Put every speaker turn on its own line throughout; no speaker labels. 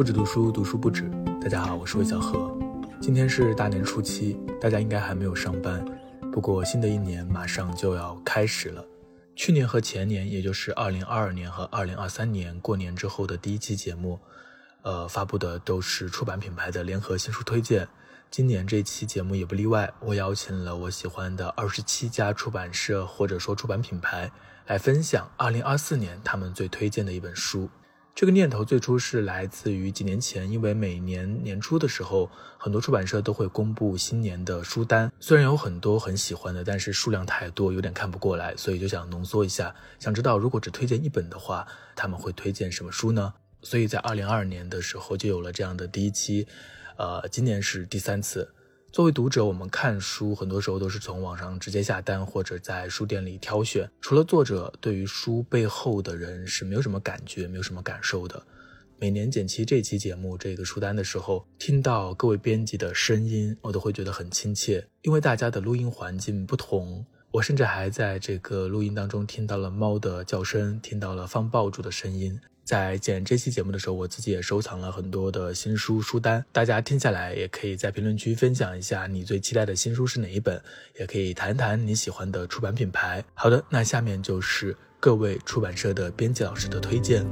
不止读书，读书不止。大家好，我是魏小何。今天是大年初七，大家应该还没有上班。不过新的一年马上就要开始了。去年和前年，也就是二零二二年和二零二三年过年之后的第一期节目，呃，发布的都是出版品牌的联合新书推荐。今年这期节目也不例外，我邀请了我喜欢的二十七家出版社或者说出版品牌来分享二零二四年他们最推荐的一本书。这个念头最初是来自于几年前，因为每年年初的时候，很多出版社都会公布新年的书单。虽然有很多很喜欢的，但是数量太多，有点看不过来，所以就想浓缩一下。想知道如果只推荐一本的话，他们会推荐什么书呢？所以在二零二二年的时候就有了这样的第一期，呃，今年是第三次。作为读者，我们看书很多时候都是从网上直接下单，或者在书店里挑选。除了作者，对于书背后的人是没有什么感觉、没有什么感受的。每年剪辑这期节目这个书单的时候，听到各位编辑的声音，我都会觉得很亲切，因为大家的录音环境不同。我甚至还在这个录音当中听到了猫的叫声，听到了放爆竹的声音。在剪这期节目的时候，我自己也收藏了很多的新书书单，大家听下来也可以在评论区分享一下你最期待的新书是哪一本，也可以谈谈你喜欢的出版品牌。好的，那下面就是各位出版社的编辑老师的推荐。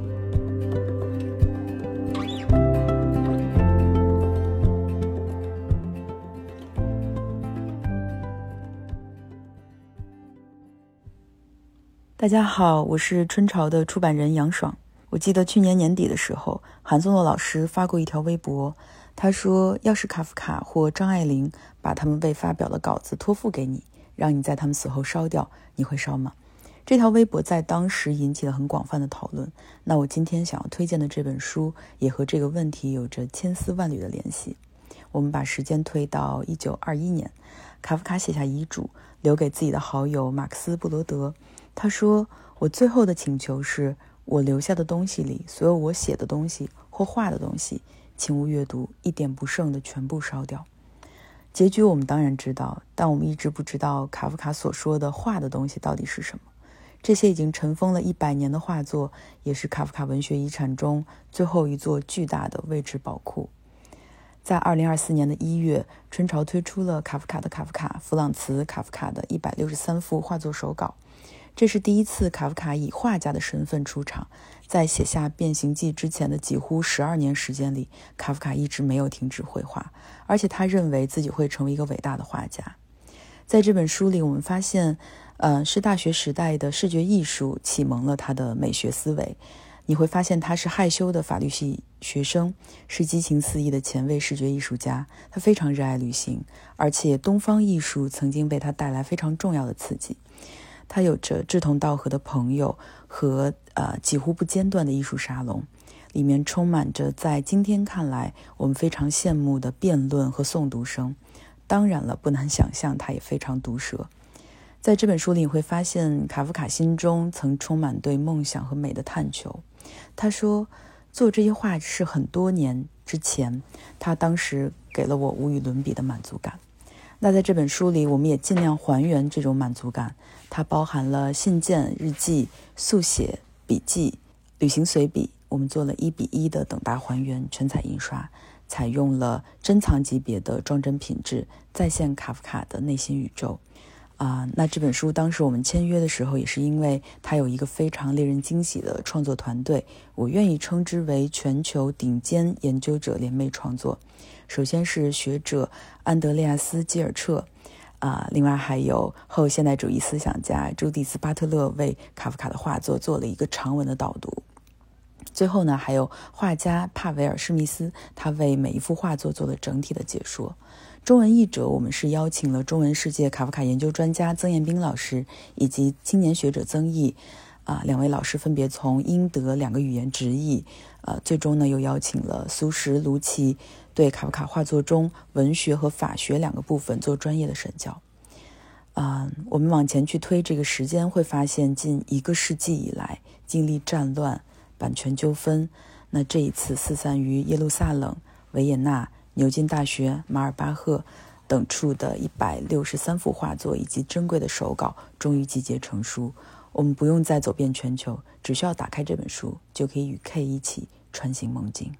大家好，我是春潮的出版人杨爽。我记得去年年底的时候，韩松洛老师发过一条微博，他说：“要是卡夫卡或张爱玲把他们未发表的稿子托付给你，让你在他们死后烧掉，你会烧吗？”这条微博在当时引起了很广泛的讨论。那我今天想要推荐的这本书也和这个问题有着千丝万缕的联系。我们把时间推到一九二一年，卡夫卡写下遗嘱，留给自己的好友马克思·布罗德。他说：“我最后的请求是。”我留下的东西里，所有我写的东西或画的东西，请勿阅读，一点不剩的全部烧掉。结局我们当然知道，但我们一直不知道卡夫卡所说的画的东西到底是什么。这些已经尘封了一百年的画作，也是卡夫卡文学遗产中最后一座巨大的未知宝库。在二零二四年的一月，春潮推出了卡夫卡的卡夫卡弗朗茨卡夫卡的一百六十三幅画作手稿。这是第一次卡夫卡以画家的身份出场。在写下《变形记》之前的几乎十二年时间里，卡夫卡一直没有停止绘画，而且他认为自己会成为一个伟大的画家。在这本书里，我们发现，呃，是大学时代的视觉艺术启蒙了他的美学思维。你会发现，他是害羞的法律系学生，是激情四溢的前卫视觉艺术家。他非常热爱旅行，而且东方艺术曾经为他带来非常重要的刺激。他有着志同道合的朋友和呃几乎不间断的艺术沙龙，里面充满着在今天看来我们非常羡慕的辩论和诵读声。当然了，不难想象他也非常毒舌。在这本书里，你会发现卡夫卡心中曾充满对梦想和美的探求。他说，做这些画是很多年之前，他当时给了我无与伦比的满足感。那在这本书里，我们也尽量还原这种满足感。它包含了信件、日记、速写、笔记、旅行随笔。我们做了一比一的等大还原，全彩印刷，采用了珍藏级别的装帧品质，再现卡夫卡的内心宇宙。啊，那这本书当时我们签约的时候，也是因为它有一个非常令人惊喜的创作团队，我愿意称之为全球顶尖研究者联袂创作。首先是学者安德烈亚斯·基尔彻，啊，另外还有后现代主义思想家朱迪斯·巴特勒为卡夫卡的画作做了一个长文的导读。最后呢，还有画家帕维尔·施密斯，他为每一幅画作做了整体的解说。中文译者，我们是邀请了中文世界卡夫卡研究专家曾彦斌老师以及青年学者曾毅，啊，两位老师分别从英德两个语言直译。呃，最终呢，又邀请了苏什、卢奇。对卡夫卡画作中文学和法学两个部分做专业的审教。嗯，我们往前去推这个时间，会发现近一个世纪以来，经历战乱、版权纠纷，那这一次四散于耶路撒冷、维也纳、牛津大学、马尔巴赫等处的一百六十三幅画作以及珍贵的手稿，终于集结成书。我们不用再走遍全球，只需要打开这本书，就可以与 K 一起穿行梦境。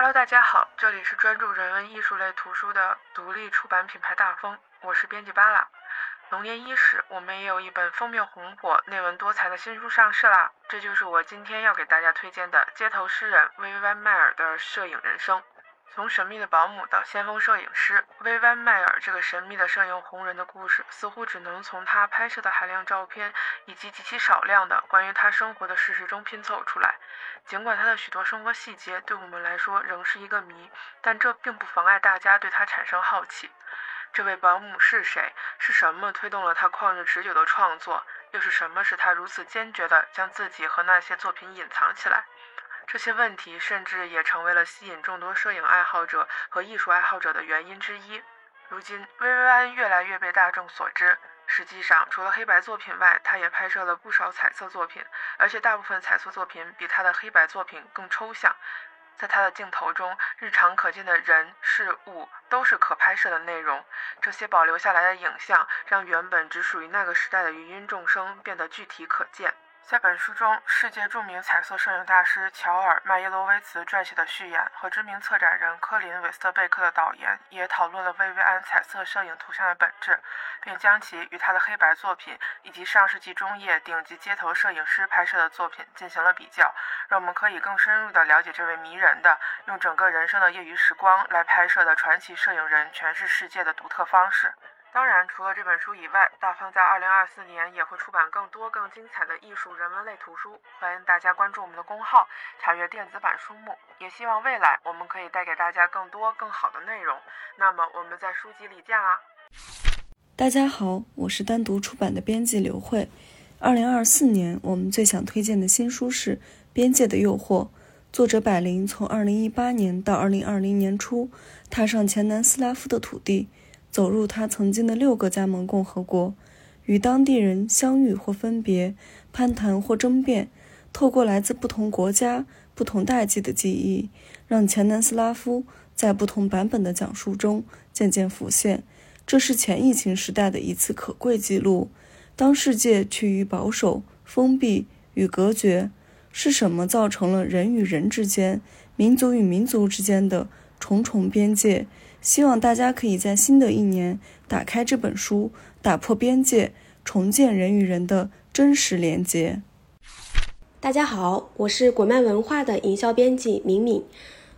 Hello，大家好，这里是专注人文艺术类图书的独立出版品牌大风，我是编辑巴拉。龙年伊始，我们也有一本封面红火、内文多彩的新书上市啦，这就是我今天要给大家推荐的街头诗人薇薇安迈尔的摄影人生。从神秘的保姆到先锋摄影师，薇薇安迈尔这个神秘的摄影红人的故事，似乎只能从他拍摄的海量照片以及极其少量的关于他生活的事实中拼凑出来。尽管他的许多生活细节对我们来说仍是一个谜，但这并不妨碍大家对他产生好奇。这位保姆是谁？是什么推动了他旷日持久的创作？又是什么使他如此坚决地将自己和那些作品隐藏起来？这些问题甚至也成为了吸引众多摄影爱好者和艺术爱好者的原因之一。如今，薇薇安越来越被大众所知。实际上，除了黑白作品外，他也拍摄了不少彩色作品，而且大部分彩色作品比他的黑白作品更抽象。在他的镜头中，日常可见的人事物都是可拍摄的内容。这些保留下来的影像，让原本只属于那个时代的芸芸众生变得具体可见。在本书中，世界著名彩色摄影大师乔尔·麦耶罗维茨撰写的序言和知名策展人科林·韦斯特贝克的导言，也讨论了薇薇安彩色摄影图像的本质，并将其与他的黑白作品以及上世纪中叶顶级街头摄影师拍摄的作品进行了比较，让我们可以更深入地了解这位迷人的用整个人生的业余时光来拍摄的传奇摄影人诠释世界的独特方式。当然，除了这本书以外，大方在二零二四年也会出版更多更精彩的艺术人文类图书，欢迎大家关注我们的公号，查阅电子版书目。也希望未来我们可以带给大家更多更好的内容。那么我们在书籍里见啦！
大家好，我是单独出版的编辑刘慧。二零二四年我们最想推荐的新书是《边界的诱惑》，作者百灵从二零一八年到二零二零年初，踏上前南斯拉夫的土地。走入他曾经的六个加盟共和国，与当地人相遇或分别，攀谈或争辩，透过来自不同国家、不同代际的记忆，让前南斯拉夫在不同版本的讲述中渐渐浮现。这是前疫情时代的一次可贵记录。当世界趋于保守、封闭与隔绝，是什么造成了人与人之间、民族与民族之间的重重边界？希望大家可以在新的一年打开这本书，打破边界，重建人与人的真实连接。
大家好，我是果麦文化的营销编辑敏敏。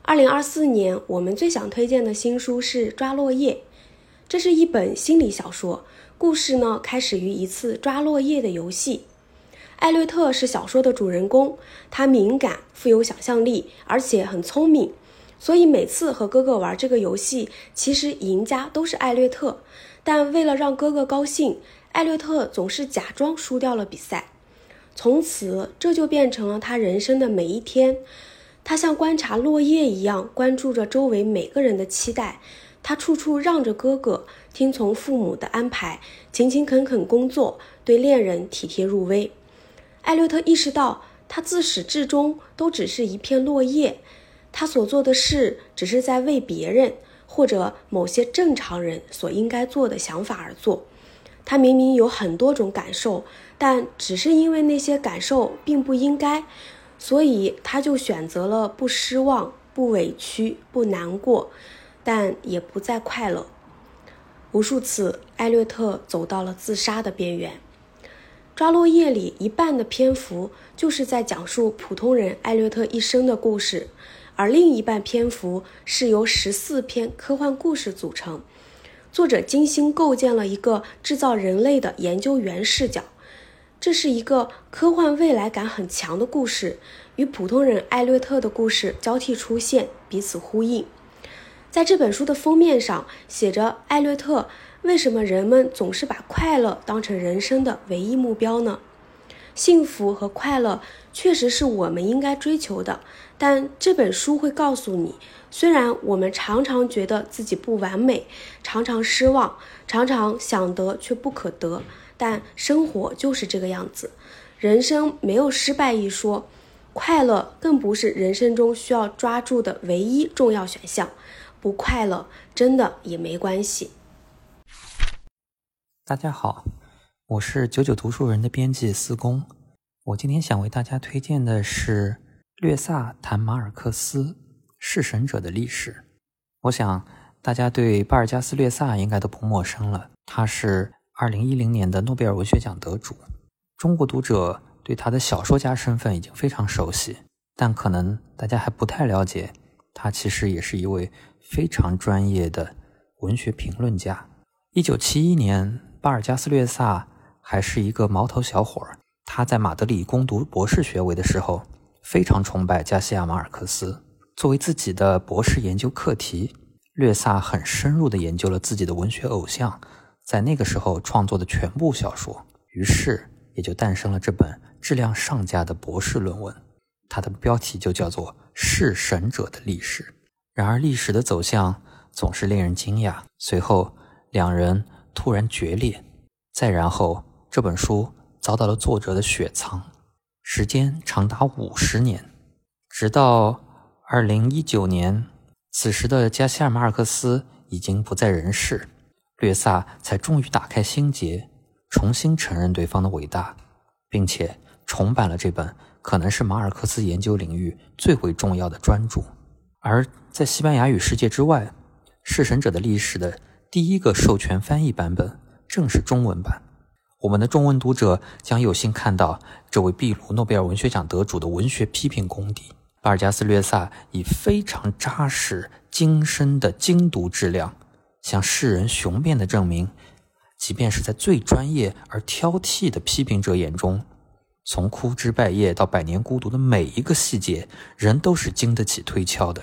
二零二四年，我们最想推荐的新书是《抓落叶》，这是一本心理小说。故事呢，开始于一次抓落叶的游戏。艾略特是小说的主人公，他敏感、富有想象力，而且很聪明。所以每次和哥哥玩这个游戏，其实赢家都是艾略特。但为了让哥哥高兴，艾略特总是假装输掉了比赛。从此，这就变成了他人生的每一天。他像观察落叶一样，关注着周围每个人的期待。他处处让着哥哥，听从父母的安排，勤勤恳恳工作，对恋人体贴入微。艾略特意识到，他自始至终都只是一片落叶。他所做的事，只是在为别人或者某些正常人所应该做的想法而做。他明明有很多种感受，但只是因为那些感受并不应该，所以他就选择了不失望、不委屈、不难过，但也不再快乐。无数次，艾略特走到了自杀的边缘。抓落叶里一半的篇幅就是在讲述普通人艾略特一生的故事。而另一半篇幅是由十四篇科幻故事组成，作者精心构建了一个制造人类的研究员视角。这是一个科幻未来感很强的故事，与普通人艾略特的故事交替出现，彼此呼应。在这本书的封面上写着：“艾略特，为什么人们总是把快乐当成人生的唯一目标呢？”幸福和快乐确实是我们应该追求的。但这本书会告诉你，虽然我们常常觉得自己不完美，常常失望，常常想得却不可得，但生活就是这个样子。人生没有失败一说，快乐更不是人生中需要抓住的唯一重要选项。不快乐真的也没关系。
大家好，我是九九读书人的编辑四公，我今天想为大家推荐的是。略萨·谈马尔克斯，弑神者的历史。我想大家对巴尔加斯·略萨应该都不陌生了，他是2010年的诺贝尔文学奖得主。中国读者对他的小说家身份已经非常熟悉，但可能大家还不太了解，他其实也是一位非常专业的文学评论家。1971年，巴尔加斯·略萨还是一个毛头小伙儿，他在马德里攻读博士学位的时候，非常崇拜加西亚·马尔克斯。作为自己的博士研究课题，略萨很深入地研究了自己的文学偶像在那个时候创作的全部小说，于是也就诞生了这本质量上佳的博士论文。它的标题就叫做《弑神者的历史》。然而，历史的走向总是令人惊讶。随后，两人突然决裂，再然后，这本书遭到了作者的雪藏，时间长达五十年，直到。二零一九年，此时的加西尔马尔克斯已经不在人世，略萨才终于打开心结，重新承认对方的伟大，并且重版了这本可能是马尔克斯研究领域最为重要的专著。而在西班牙语世界之外，《弑神者的历史》的第一个授权翻译版本正是中文版，我们的中文读者将有幸看到这位秘鲁诺贝尔文学奖得主的文学批评功底。巴尔加斯·略萨以非常扎实、精深的精读质量，向世人雄辩地证明，即便是在最专业而挑剔的批评者眼中，从枯枝败叶到百年孤独的每一个细节，人都是经得起推敲的。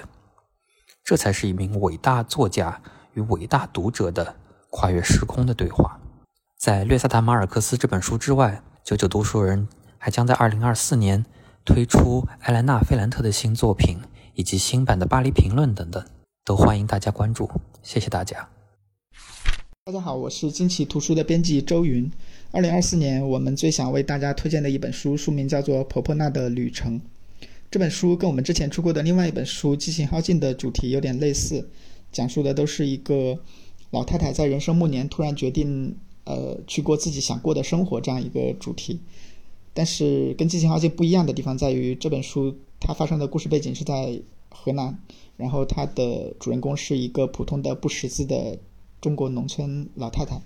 这才是一名伟大作家与伟大读者的跨越时空的对话。在《略萨达·马尔克斯》这本书之外，九九读书人还将在二零二四年。推出埃莱娜·费兰特的新作品，以及新版的《巴黎评论》等等，都欢迎大家关注。谢谢大家。
大家好，我是惊奇图书的编辑周云。二零二四年，我们最想为大家推荐的一本书，书名叫做《婆婆娜的旅程》。这本书跟我们之前出过的另外一本书《激情耗尽》的主题有点类似，讲述的都是一个老太太在人生暮年突然决定，呃，去过自己想过的生活这样一个主题。但是跟《激情号》不一样的地方在于，这本书它发生的故事背景是在河南，然后它的主人公是一个普通的不识字的中国农村老太太，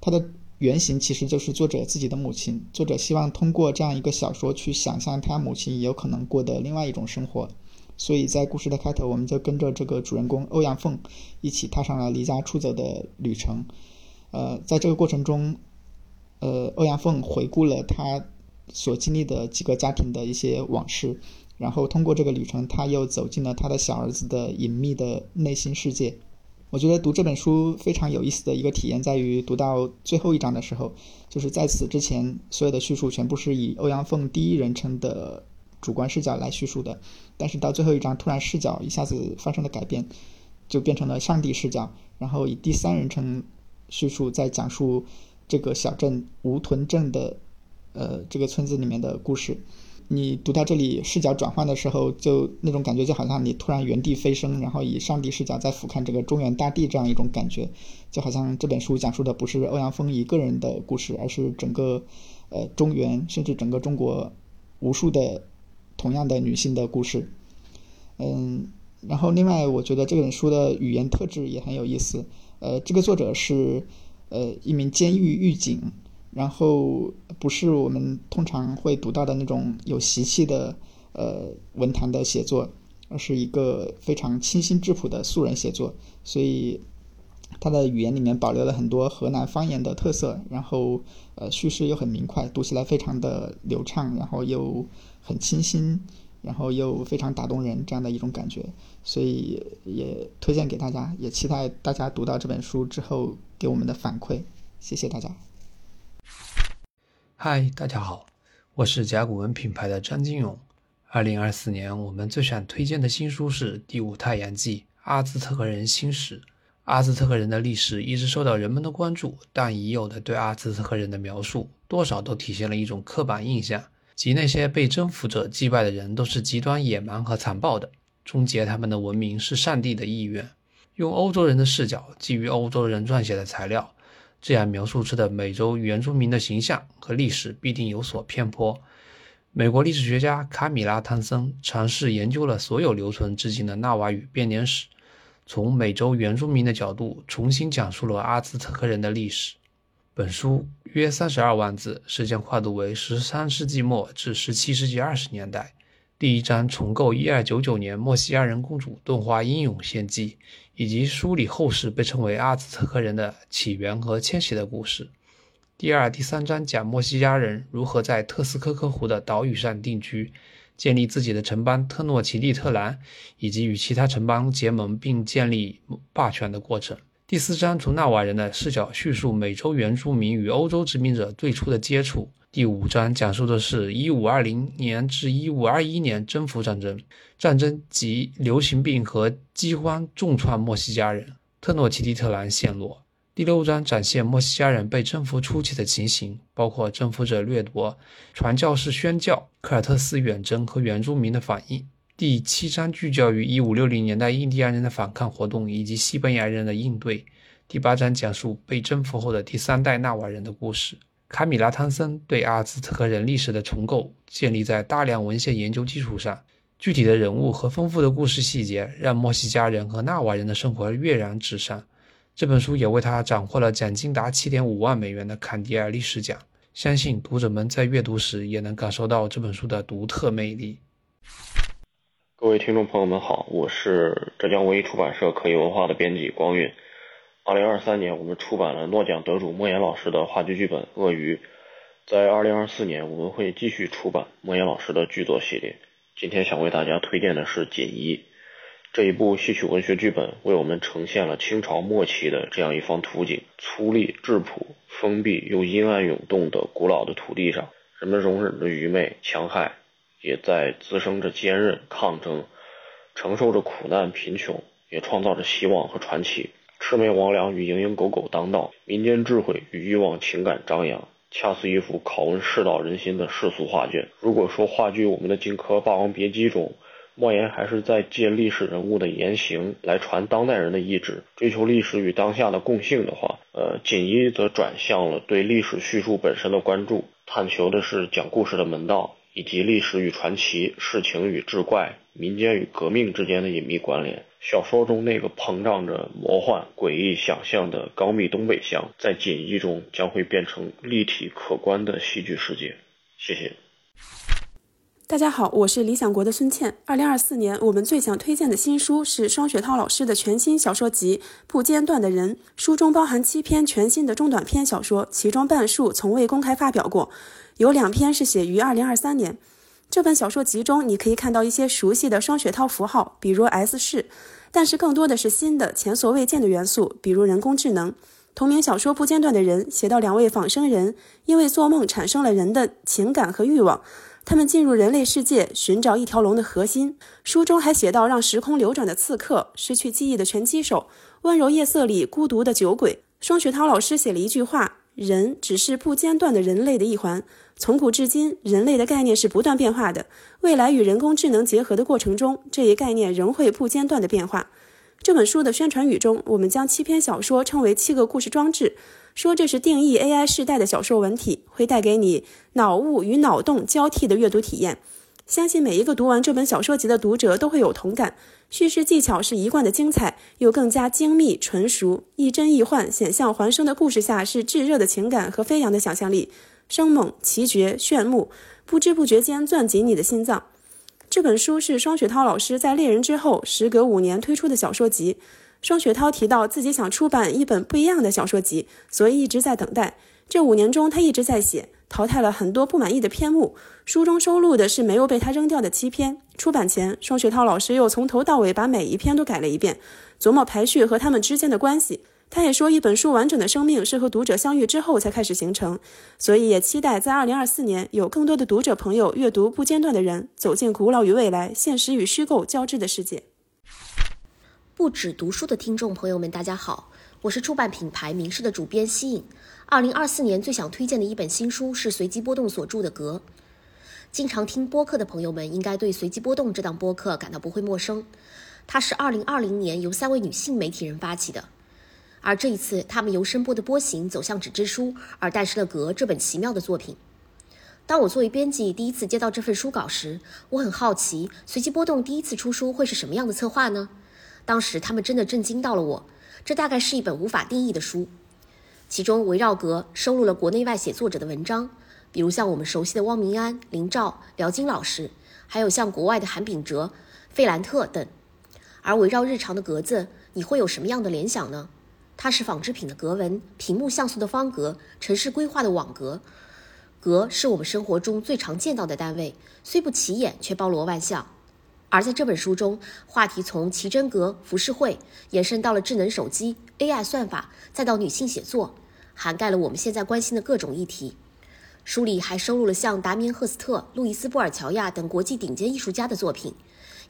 她的原型其实就是作者自己的母亲。作者希望通过这样一个小说去想象他母亲有可能过的另外一种生活，所以在故事的开头，我们就跟着这个主人公欧阳凤一起踏上了离家出走的旅程。呃，在这个过程中，呃，欧阳凤回顾了他。所经历的几个家庭的一些往事，然后通过这个旅程，他又走进了他的小儿子的隐秘的内心世界。我觉得读这本书非常有意思的一个体验在于，读到最后一章的时候，就是在此之前所有的叙述全部是以欧阳凤第一人称的主观视角来叙述的，但是到最后一章突然视角一下子发生了改变，就变成了上帝视角，然后以第三人称叙述在讲述这个小镇吴屯镇的。呃，这个村子里面的故事，你读到这里视角转换的时候，就那种感觉就好像你突然原地飞升，然后以上帝视角在俯瞰这个中原大地这样一种感觉，就好像这本书讲述的不是欧阳锋一个人的故事，而是整个呃中原，甚至整个中国无数的同样的女性的故事。嗯，然后另外我觉得这本书的语言特质也很有意思。呃，这个作者是呃一名监狱狱警。然后不是我们通常会读到的那种有习气的呃文坛的写作，而是一个非常清新质朴的素人写作，所以他的语言里面保留了很多河南方言的特色，然后呃叙事又很明快，读起来非常的流畅，然后又很清新，然后又非常打动人这样的一种感觉，所以也推荐给大家，也期待大家读到这本书之后给我们的反馈，谢谢大家。
嗨，大家好，我是甲骨文品牌的张金勇。二零二四年，我们最想推荐的新书是《第五太阳纪：阿兹特克人新史》。阿兹特克人的历史一直受到人们的关注，但已有的对阿兹特克人的描述，多少都体现了一种刻板印象，即那些被征服者击败的人都是极端野蛮和残暴的，终结他们的文明是上帝的意愿。用欧洲人的视角，基于欧洲人撰写的材料。这样描述出的美洲原住民的形象和历史必定有所偏颇。美国历史学家卡米拉·汤森尝试研究了所有留存至今的纳瓦语编年史，从美洲原住民的角度重新讲述了阿兹特克人的历史。本书约三十二万字，时间跨度为十三世纪末至十七世纪二十年代。第一章重构一二九九年墨西亚人公主顿花英勇献祭，以及梳理后世被称为阿兹特克人的起源和迁徙的故事。第二、第三章讲墨西亚人如何在特斯科科湖的岛屿上定居，建立自己的城邦特诺奇蒂特兰，以及与其他城邦结盟并建立霸权的过程。第四章从纳瓦人的视角叙述美洲原住民与欧洲殖民者最初的接触。第五章讲述的是1520年至1521年征服战争，战争及流行病和饥荒重创墨西加人，特诺奇蒂特兰陷落。第六章展现墨西加人被征服初期的情形，包括征服者掠夺、传教士宣教、科尔特斯远征和原住民的反应。第七章聚焦于1560年代印第安人的反抗活动以及西班牙人的应对。第八章讲述被征服后的第三代纳瓦人的故事。卡米拉·汤森对阿兹特克人历史的重构建立在大量文献研究基础上，具体的人物和丰富的故事细节让墨西加人和纳瓦人的生活跃然纸上。这本书也为他斩获了奖金达七点五万美元的坎迪尔历史奖。相信读者们在阅读时也能感受到这本书的独特魅力。
各位听众朋友们好，我是浙江文艺出版社可以文化的编辑光韵。二零二三年，我们出版了诺奖得主莫言老师的话剧剧本《鳄鱼》。在二零二四年，我们会继续出版莫言老师的剧作系列。今天想为大家推荐的是《锦衣》。这一部戏曲文学剧本为我们呈现了清朝末期的这样一方图景：粗粝质朴、封闭又阴暗涌动的古老的土地上，人们容忍着愚昧、强害，也在滋生着坚韧、抗争，承受着苦难、贫穷，也创造着希望和传奇。魑魅魍魉与蝇营狗苟当道，民间智慧与欲望情感张扬，恰似一幅拷问世道人心的世俗画卷。如果说话剧《我们的荆轲霸王别姬》中，莫言还是在借历史人物的言行来传当代人的意志，追求历史与当下的共性的话，呃，锦衣则转向了对历史叙述本身的关注，探求的是讲故事的门道，以及历史与传奇、世情与志怪、民间与革命之间的隐秘关联。小说中那个膨胀着魔幻、诡异想象的高密东北乡，在锦衣中将会变成立体可观的戏剧世界。谢谢。
大家好，我是理想国的孙倩。二零二四年，我们最想推荐的新书是双雪涛老师的全新小说集《不间断的人》。书中包含七篇全新的中短篇小说，其中半数从未公开发表过，有两篇是写于二零二三年。这本小说集中，你可以看到一些熟悉的双雪涛符号，比如 S 市，但是更多的是新的、前所未见的元素，比如人工智能。同名小说《不间断的人》写到两位仿生人因为做梦产生了人的情感和欲望。他们进入人类世界，寻找一条龙的核心。书中还写到，让时空流转的刺客，失去记忆的拳击手，温柔夜色里孤独的酒鬼。双雪涛老师写了一句话：“人只是不间断的人类的一环。从古至今，人类的概念是不断变化的。未来与人工智能结合的过程中，这一概念仍会不间断的变化。”这本书的宣传语中，我们将七篇小说称为七个故事装置。说这是定义 AI 时代的小说文体，会带给你脑雾与脑洞交替的阅读体验。相信每一个读完这本小说集的读者都会有同感。叙事技巧是一贯的精彩，又更加精密纯熟，亦真亦幻，险象环生的故事下是炙热的情感和飞扬的想象力，生猛奇绝炫目，不知不觉间攥紧你的心脏。这本书是双雪涛老师在《猎人》之后时隔五年推出的小说集。双雪涛提到自己想出版一本不一样的小说集，所以一直在等待。这五年中，他一直在写，淘汰了很多不满意的篇目。书中收录的是没有被他扔掉的七篇。出版前，双雪涛老师又从头到尾把每一篇都改了一遍，琢磨排序和他们之间的关系。他也说，一本书完整的生命是和读者相遇之后才开始形成，所以也期待在二零二四年有更多的读者朋友阅读《不间断的人》，走进古老与未来、现实与虚构交织的世界。
不止读书的听众朋友们，大家好，我是出版品牌名士的主编西影。二零二四年最想推荐的一本新书是随机波动所著的《格》。经常听播客的朋友们应该对随机波动这档播客感到不会陌生，它是二零二零年由三位女性媒体人发起的，而这一次他们由声波的波形走向纸质书，而诞生了《格》这本奇妙的作品。当我作为编辑第一次接到这份书稿时，我很好奇，随机波动第一次出书会是什么样的策划呢？当时他们真的震惊到了我。这大概是一本无法定义的书，其中围绕格收录了国内外写作者的文章，比如像我们熟悉的汪明安、林兆、辽金老师，还有像国外的韩炳哲、费兰特等。而围绕日常的格子，你会有什么样的联想呢？它是纺织品的格纹，屏幕像素的方格，城市规划的网格。格是我们生活中最常见到的单位，虽不起眼，却包罗万象。而在这本书中，话题从奇珍阁、浮世绘延伸到了智能手机、AI 算法，再到女性写作，涵盖了我们现在关心的各种议题。书里还收录了像达明·赫斯特、路易斯·布尔乔亚等国际顶尖艺术家的作品，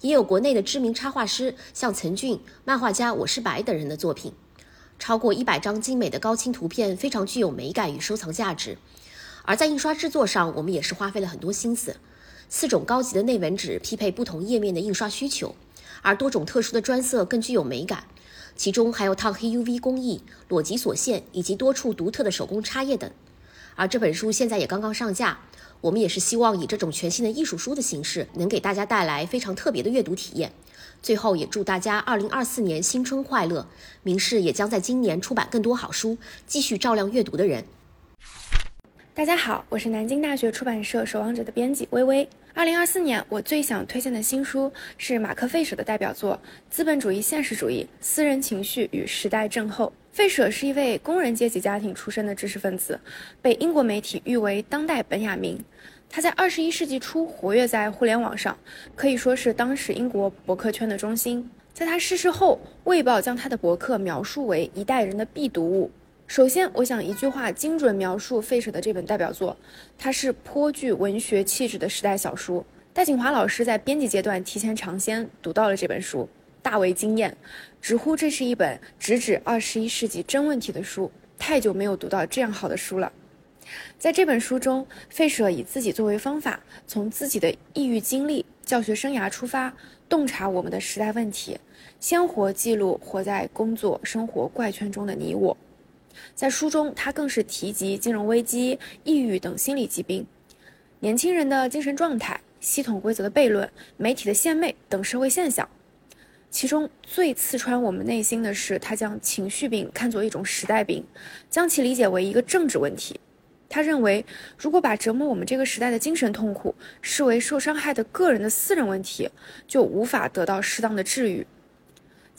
也有国内的知名插画师，像岑俊、漫画家我是白等人的作品。超过一百张精美的高清图片，非常具有美感与收藏价值。而在印刷制作上，我们也是花费了很多心思。四种高级的内纹纸匹配不同页面的印刷需求，而多种特殊的专色更具有美感。其中还有烫黑 UV 工艺、裸极锁线以及多处独特的手工插页等。而这本书现在也刚刚上架，我们也是希望以这种全新的艺术书的形式，能给大家带来非常特别的阅读体验。最后也祝大家二零二四年新春快乐！明世也将在今年出版更多好书，继续照亮阅读的人。
大家好，我是南京大学出版社守望者的编辑微微。二零二四年我最想推荐的新书是马克·费舍的代表作《资本主义现实主义：私人情绪与时代症候》。费舍是一位工人阶级家庭出身的知识分子，被英国媒体誉为当代本雅明。他在二十一世纪初活跃在互联网上，可以说是当时英国博客圈的中心。在他逝世后，《卫报》将他的博客描述为一代人的必读物。首先，我想一句话精准描述费舍的这本代表作，它是颇具文学气质的时代小书。戴锦华老师在编辑阶段提前尝鲜，读到了这本书，大为惊艳，直呼这是一本直指二十一世纪真问题的书。太久没有读到这样好的书了。在这本书中，费舍以自己作为方法，从自己的抑郁经历、教学生涯出发，洞察我们的时代问题，鲜活记录活在工作生活怪圈中的你我。在书中，他更是提及金融危机、抑郁等心理疾病，年轻人的精神状态、系统规则的悖论、媒体的献媚等社会现象。其中最刺穿我们内心的是，他将情绪病看作一种时代病，将其理解为一个政治问题。他认为，如果把折磨我们这个时代的精神痛苦视为受伤害的个人的私人问题，就无法得到适当的治愈。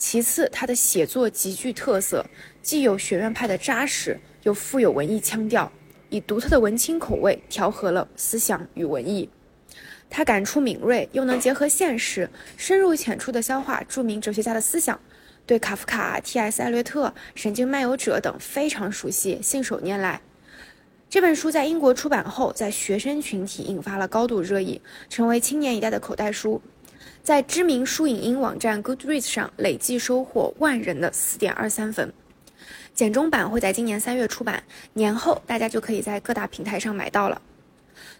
其次，他的写作极具特色，既有学院派的扎实，又富有文艺腔调，以独特的文青口味调和了思想与文艺。他感触敏锐，又能结合现实，深入浅出地消化著名哲学家的思想，对卡夫卡、T.S. 艾略特、神经漫游者等非常熟悉，信手拈来。这本书在英国出版后，在学生群体引发了高度热议，成为青年一代的口袋书，在知名书影音网站 Goodreads 上累计收获万人的四点二三分。简中版会在今年三月出版，年后大家就可以在各大平台上买到了。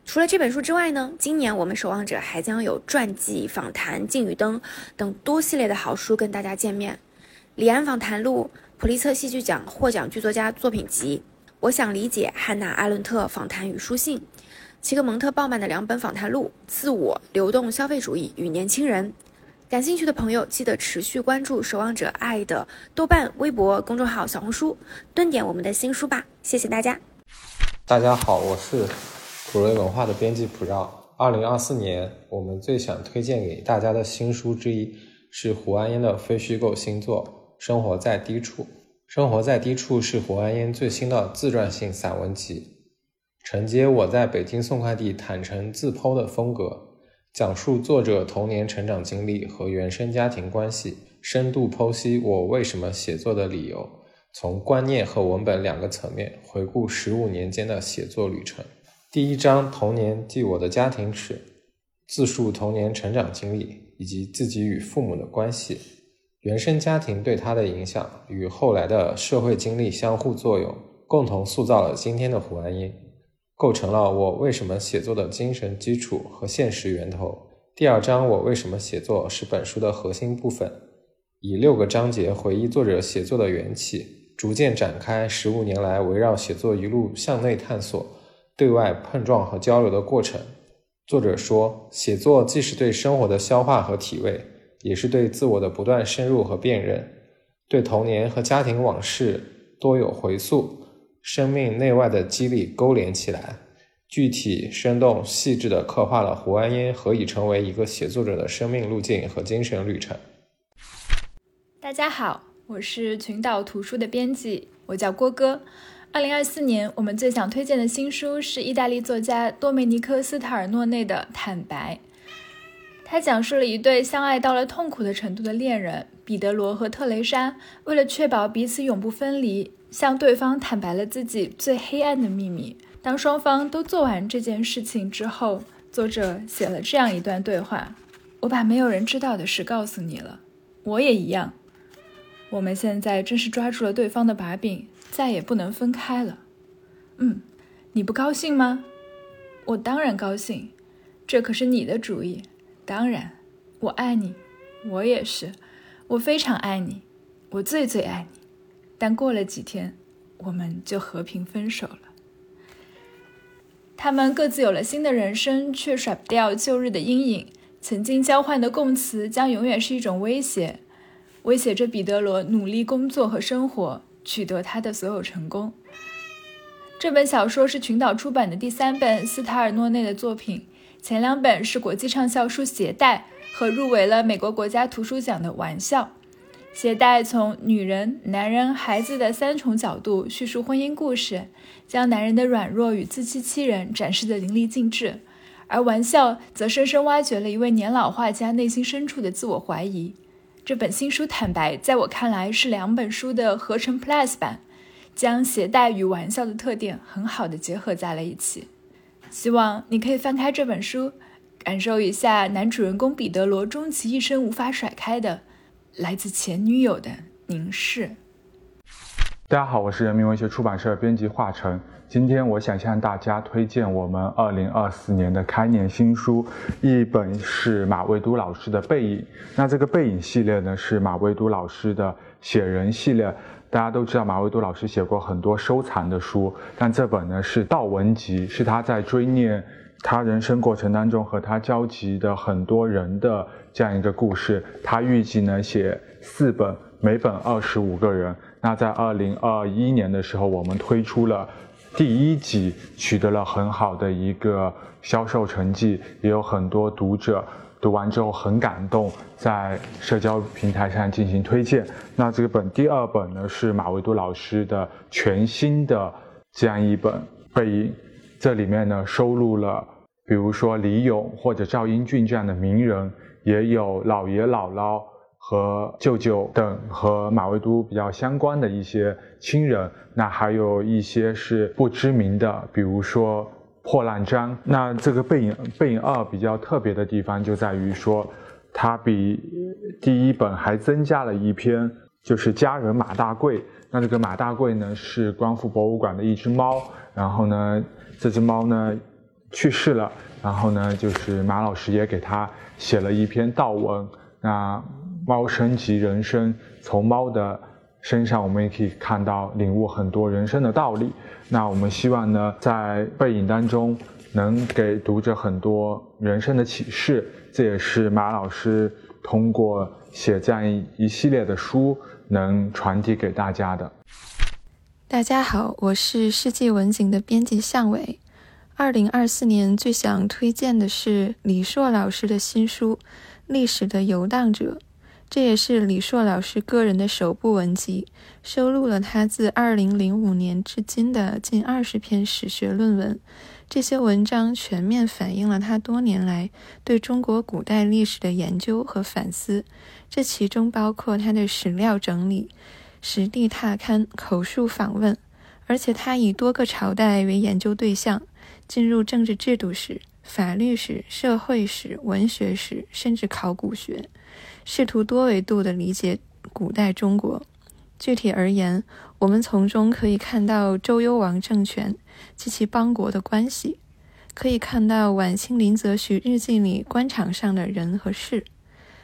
除了这本书之外呢，今年我们守望者还将有传记、访谈、禁语灯等多系列的好书跟大家见面。李安访谈录、普利策戏剧奖获奖剧作家作品集。我想理解汉娜·阿伦特访谈与书信，齐格蒙特·鲍曼的两本访谈录《自我流动消费主义与年轻人》。感兴趣的朋友记得持续关注《守望者爱》的豆瓣、微博、公众号、小红书，蹲点我们的新书吧。谢谢大家。
大家好，我是普瑞文化的编辑普绕。二零二四年，我们最想推荐给大家的新书之一是胡安烟的非虚构新作《生活在低处》。生活在低处是胡安烟最新的自传性散文集，承接我在北京送快递坦诚自剖的风格，讲述作者童年成长经历和原生家庭关系，深度剖析我为什么写作的理由，从观念和文本两个层面回顾十五年间的写作旅程。第一章童年即我的家庭史，自述童年成长经历以及自己与父母的关系。原生家庭对他的影响与后来的社会经历相互作用，共同塑造了今天的胡安英，构成了我为什么写作的精神基础和现实源头。第二章我为什么写作是本书的核心部分，以六个章节回忆作者写作的缘起，逐渐展开十五年来围绕写作一路向内探索，对外碰撞和交流的过程。作者说，写作既是对生活的消化和体味，也是对自我的不断深入和辨认，对童年和家庭往事多有回溯，生命内外的激励勾连起来，具体、生动、细致地刻画了胡安因何以成为一个写作者的生命路径和精神旅程。
大家好，我是群岛图书的编辑，我叫郭哥。二零二四年，我们最想推荐的新书是意大利作家多梅尼科·斯塔尔诺内的《坦白》。他讲述了一对相爱到了痛苦的程度的恋人彼得罗和特蕾莎，为了确保彼此永不分离，向对方坦白了自己最黑暗的秘密。当双方都做完这件事情之后，作者写了这样一段对话：“我把没有人知道的事告诉你了，我也一样。我们现在正是抓住了对方的把柄。”再也不能分开了。嗯，你不高兴吗？我当然高兴，这可是你的主意。当然，我爱你，我也是，我非常爱你，我最最爱你。但过了几天，我们就和平分手了。他们各自有了新的人生，却甩不掉旧日的阴影。曾经交换的供词将永远是一种威胁，威胁着彼得罗努力工作和生活。取得他的所有成功。这本小说是群岛出版的第三本斯塔尔诺内的作品，前两本是国际畅销书《携带》和入围了美国国家图书奖的《玩笑》。《携带》从女人、男人、孩子的三重角度叙述婚姻故事，将男人的软弱与自欺欺人展示得淋漓尽致；而《玩笑》则深深挖掘了一位年老画家内心深处的自我怀疑。这本新书《坦白》在我看来是两本书的合成 Plus 版，将携带与玩笑的特点很好的结合在了一起。希望你可以翻开这本书，感受一下男主人公彼得罗终其一生无法甩开的来自前女友的凝视。
大家好，我是人民文学出版社编辑华晨。今天我想向大家推荐我们二零二四年的开年新书，一本是马未都老师的《背影》。那这个《背影》系列呢，是马未都老师的写人系列。大家都知道，马未都老师写过很多收藏的书，但这本呢是悼文集，是他在追念他人生过程当中和他交集的很多人的这样一个故事。他预计呢写四本，每本二十五个人。那在二零二一年的时候，我们推出了。第一集取得了很好的一个销售成绩，也有很多读者读完之后很感动，在社交平台上进行推荐。那这个本第二本呢是马未都老师的全新的这样一本背影，这里面呢收录了比如说李咏或者赵英俊这样的名人，也有姥爷姥姥。和舅舅等和马未都比较相关的一些亲人，那还有一些是不知名的，比如说破烂章。那这个背影背影二比较特别的地方就在于说，它比第一本还增加了一篇，就是家人马大贵。那这个马大贵呢是光复博物馆的一只猫，然后呢这只猫呢去世了，然后呢就是马老师也给他写了一篇悼文。那猫升级人生，从猫的身上，我们也可以看到领悟很多人生的道理。那我们希望呢，在背影当中能给读者很多人生的启示。这也是马老师通过写这样一一系列的书能传递给大家的。
大家好，我是世纪文景的编辑向伟。二零二四年最想推荐的是李硕老师的新书《历史的游荡者》。这也是李硕老师个人的首部文集，收录了他自2005年至今的近二十篇史学论文。这些文章全面反映了他多年来对中国古代历史的研究和反思，这其中包括他的史料整理、实地踏勘、口述访问。而且他以多个朝代为研究对象，进入政治制度史、法律史、社会史、文学史，甚至考古学。试图多维度地理解古代中国。具体而言，我们从中可以看到周幽王政权及其邦国的关系，可以看到晚清林则徐日记里官场上的人和事，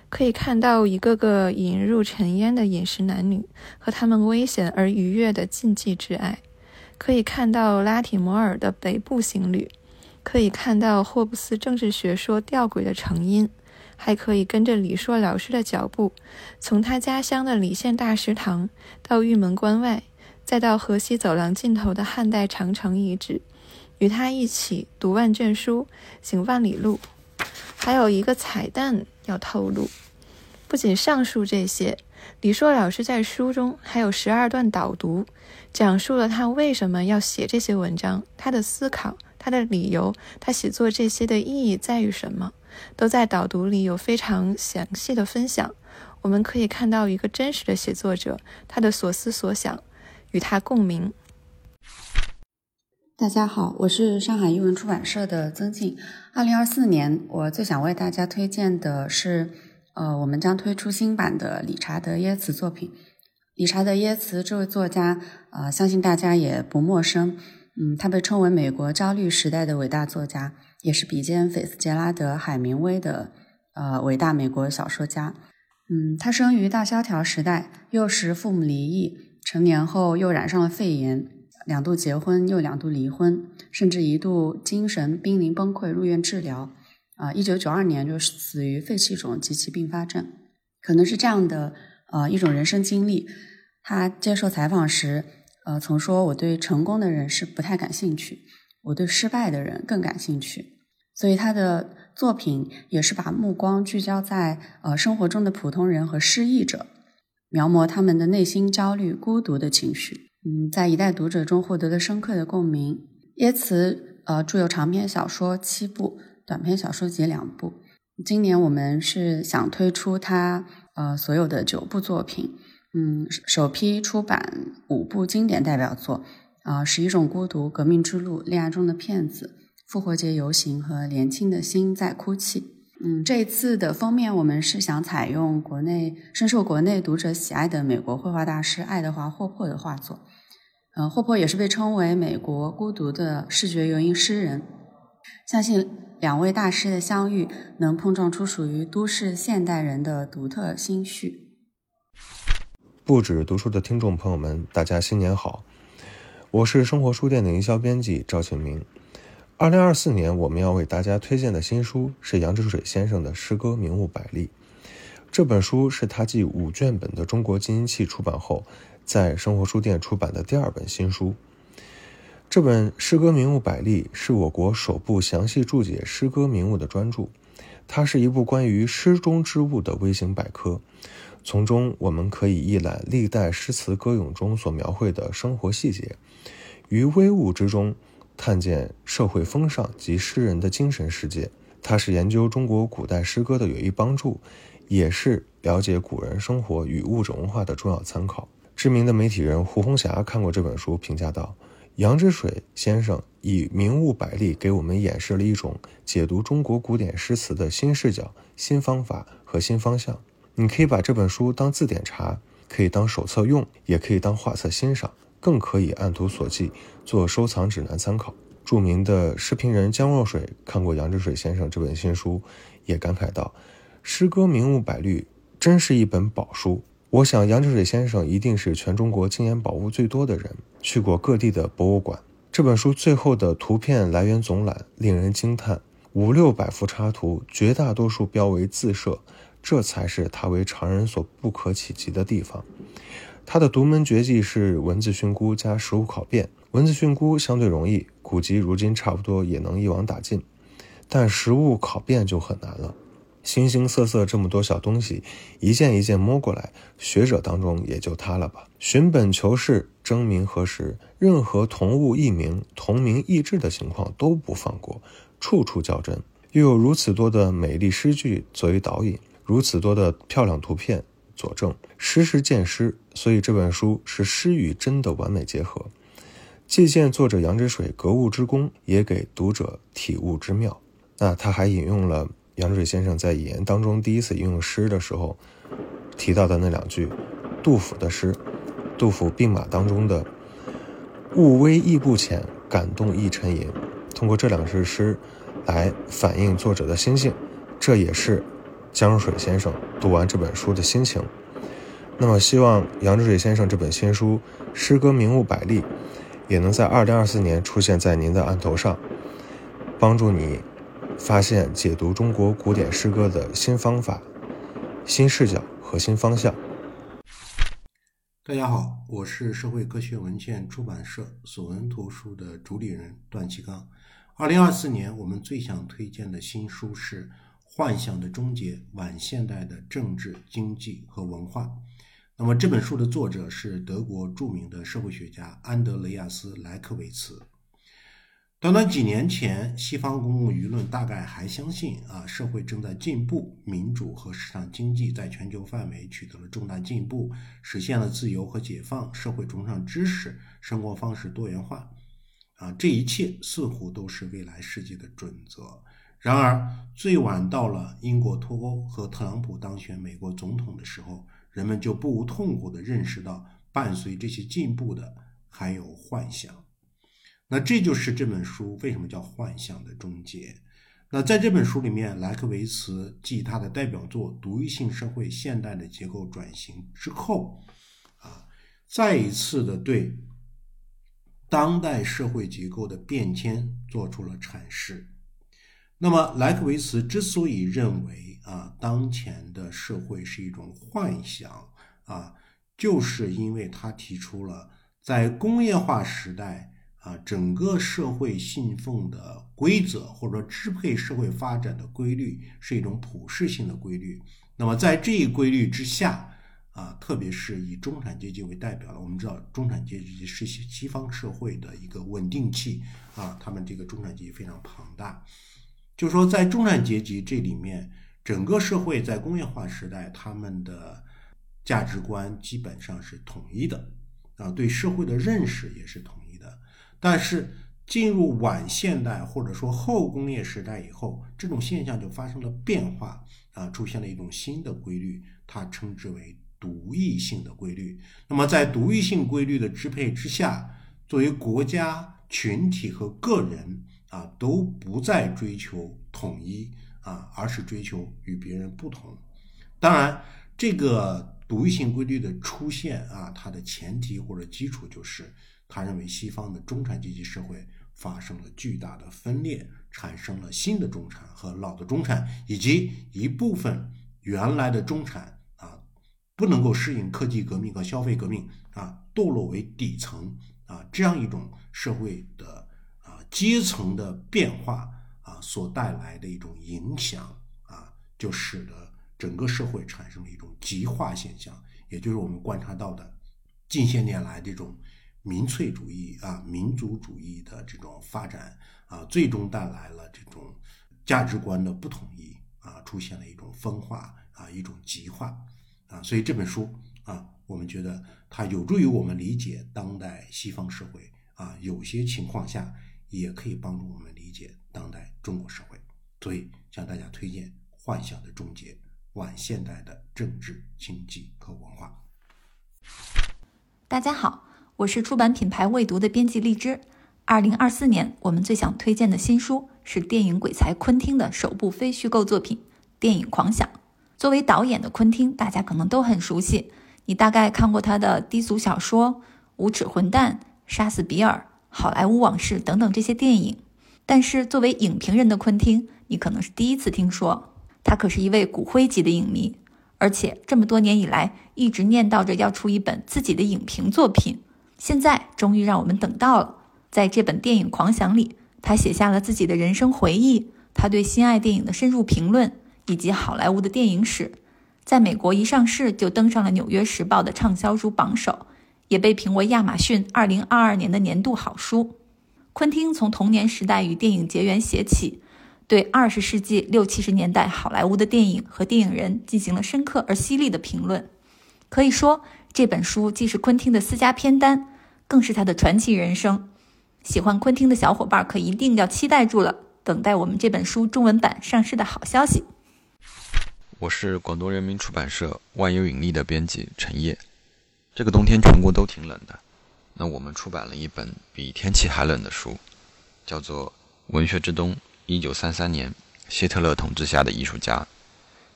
可以看到一个个引入尘烟的饮食男女和他们危险而愉悦的禁忌之爱，
可以看到拉体摩尔的北部行旅，可以看到霍布斯政治学说吊诡的成因，还可以跟着李硕老师的脚步，从他家乡的李县大食堂到玉门关外，再到河西走廊尽头的汉代长城遗址，与他一起读万卷书，行万里路。还有一个彩蛋要透露，不仅上述这些，李硕老师在书中还有十二段导读，讲述了他为什么要写这些文章，他的思考，他的理由，他写作这些的意义在于什么，都在导读里有非常详细的分享。我们可以看到一个真实的写作者，他的所思所想，与他共鸣。
大家好，我是上海译文出版社的曾静。二零二四年，我最想为大家推荐的是，呃，我们将推出新版的理查德耶茨作品。理查德耶茨这位作家，呃，相信大家也不陌生。嗯，他被称为美国焦虑时代的伟大作家，也是比肩菲茨杰拉德、海明威的呃伟大美国小说家。嗯，他生于大萧条时代，幼时父母离异，成年后又染上了肺炎。两度结婚，又两度离婚，甚至一度精神濒临崩溃，入院治疗。啊，一九九二年就死于肺气肿及其并发症。可能是这样的，呃，一种人生经历。他接受采访时，呃，曾说：“我对成功的人是不太感兴趣，我对失败的人更感兴趣。”所以他的作品也是把目光聚焦在呃生活中的普通人和失意者，描摹他们的内心焦虑、孤独的情绪。嗯，在一代读者中获得了深刻的共鸣。耶茨呃著有长篇小说七部，短篇小说集两部。今年我们是想推出他呃所有的九部作品，嗯，首批出版五部经典代表作，啊，《十一种孤独》《革命之路》《恋爱中的骗子》《复活节游行》和《年轻的心在哭泣》。嗯，这一次的封面我们是想采用国内深受国内读者喜爱的美国绘画大师爱德华·霍珀的画作。嗯，霍珀也是被称为美国孤独的视觉游吟诗人。相信两位大师的相遇，能碰撞出属于都市现代人的独特心绪。
不止读书的听众朋友们，大家新年好！我是生活书店的营销编辑赵庆明。二零二四年，我们要为大家推荐的新书是杨志水先生的诗歌名物百例。这本书是他继五卷本的《中国金银器》出版后。在生活书店出版的第二本新书，这本《诗歌名物百例》是我国首部详细注解诗歌名物的专著。它是一部关于诗中之物的微型百科，从中我们可以一览历代诗词歌咏中所描绘的生活细节，于微物之中探见社会风尚及诗人的精神世界。它是研究中国古代诗歌的有益帮助，也是了解古人生活与物质文化的重要参考。知名的媒体人胡红霞看过这本书，评价道：“杨之水先生以名物百例给我们演示了一种解读中国古典诗词的新视角、新方法和新方向。你可以把这本书当字典查，可以当手册用，也可以当画册欣赏，更可以按图索骥做收藏指南参考。”著名的诗评人江若水看过杨之水先生这本新书，也感慨道：“诗歌名物百例真是一本宝书。”我想，杨之水先生一定是全中国经验宝物最多的人，去过各地的博物馆。这本书最后的图片来源总览令人惊叹，五六百幅插图，绝大多数标为自设，这才是他为常人所不可企及的地方。他的独门绝技是文字训诂加实物考辨。文字训诂相对容易，古籍如今差不多也能一网打尽，但实物考辨就很难了。形形色色这么多小东西，一件一件摸过来，学者当中也就他了吧。寻本求是，争名核实，任何同物异名、同名异志的情况都不放过，处处较真。又有如此多的美丽诗句作为导引，如此多的漂亮图片佐证，诗是见诗，所以这本书是诗与真的完美结合，既见作者杨之水格物之功，也给读者体悟之妙。那他还引用了。杨水先生在引言当中第一次应用诗的时候提到的那两句，杜甫的诗，杜甫病马当中的“物微意不浅，感动亦沉吟”，通过这两句诗来反映作者的心性，这也是江水先生读完这本书的心情。那么，希望杨志水先生这本新书《诗歌名物百例》也能在2024年出现在您的案头上，帮助你发现解读中国古典诗歌的新方法、新视角和新方向。
大家好，我是社会科学文献出版社索文图书的主理人段其刚。二零二四年，我们最想推荐的新书是《幻想的终结：晚现代的政治、经济和文化》。那么这本书的作者是德国著名的社会学家安德雷亚斯·莱克维茨。短短几年前，西方公共舆论大概还相信啊，社会正在进步，民主和市场经济在全球范围取得了重大进步，实现了自由和解放，社会崇尚知识，生活方式多元化，啊，这一切似乎都是未来世界的准则。然而，最晚到了英国脱欧和特朗普当选美国总统的时候，人们就不无痛苦地认识到，伴随这些进步的还有幻想。那这就是这本书为什么叫幻象的终结。那在这本书里面，莱克维茨继他的代表作《独一性社会：现代的结构转型》之后，啊，再一次的对当代社会结构的变迁做出了阐释。那么，莱克维茨之所以认为啊，当前的社会是一种幻想啊，就是因为他提出了在工业化时代。啊，整个社会信奉的规则，或者说支配社会发展的规律，是一种普世性的规律。那么，在这一规律之下，啊，特别是以中产阶级为代表的，我们知道中产阶级是西西方社会的一个稳定器啊，他们这个中产阶级非常庞大。就说在中产阶级这里面，整个社会在工业化时代，他们的价值观基本上是统一的，啊，对社会的认识也是统一。但是进入晚现代或者说后工业时代以后，这种现象就发生了变化啊，出现了一种新的规律，它称之为独异性的规律。那么在独异性规律的支配之下，作为国家、群体和个人啊，都不再追求统一啊，而是追求与别人不同。当然，这个独异性规律的出现啊，它的前提或者基础就是。他认为西方的中产阶级社会发生了巨大的分裂，产生了新的中产和老的中产，以及一部分原来的中产啊不能够适应科技革命和消费革命啊堕落为底层啊这样一种社会的啊阶层的变化啊所带来的一种影响啊，就使得整个社会产生了一种极化现象，也就是我们观察到的近些年来这种。民粹主义啊，民族主义的这种发展啊，最终带来了这种价值观的不统一啊，出现了一种分化啊，一种极化啊，所以这本书啊，我们觉得它有助于我们理解当代西方社会啊，有些情况下也可以帮助我们理解当代中国社会，所以向大家推荐《幻想的终结：晚现代的政治、经济和文化》。
大家好。我是出版品牌未读的编辑荔枝。二零二四年，我们最想推荐的新书是电影鬼才昆汀的首部非虚构作品《电影狂想》。作为导演的昆汀，大家可能都很熟悉，你大概看过他的低俗小说《无耻混蛋》《杀死比尔》《好莱坞往事》等等这些电影。但是，作为影评人的昆汀，你可能是第一次听说。他可是一位骨灰级的影迷，而且这么多年以来一直念叨着要出一本自己的影评作品。现在终于让我们等到了，在这本电影狂想里，他写下了自己的人生回忆，他对心爱电影的深入评论，以及好莱坞的电影史。在美国一上市就登上了《纽约时报》的畅销书榜首，也被评为亚马逊2022年的年度好书。昆汀从童年时代与电影结缘写起，对二十世纪六七十年代好莱坞的电影和电影人进行了深刻而犀利的评论。可以说。这本书既是昆汀的私家片单，更是他的传奇人生。喜欢昆汀的小伙伴可一定要期待住了，等待我们这本书中文版上市的好消息。
我是广东人民出版社万有引力的编辑陈烨。这个冬天全国都挺冷的，那我们出版了一本比天气还冷的书，叫做《文学之冬：一九三三年希特勒统治下的艺术家》，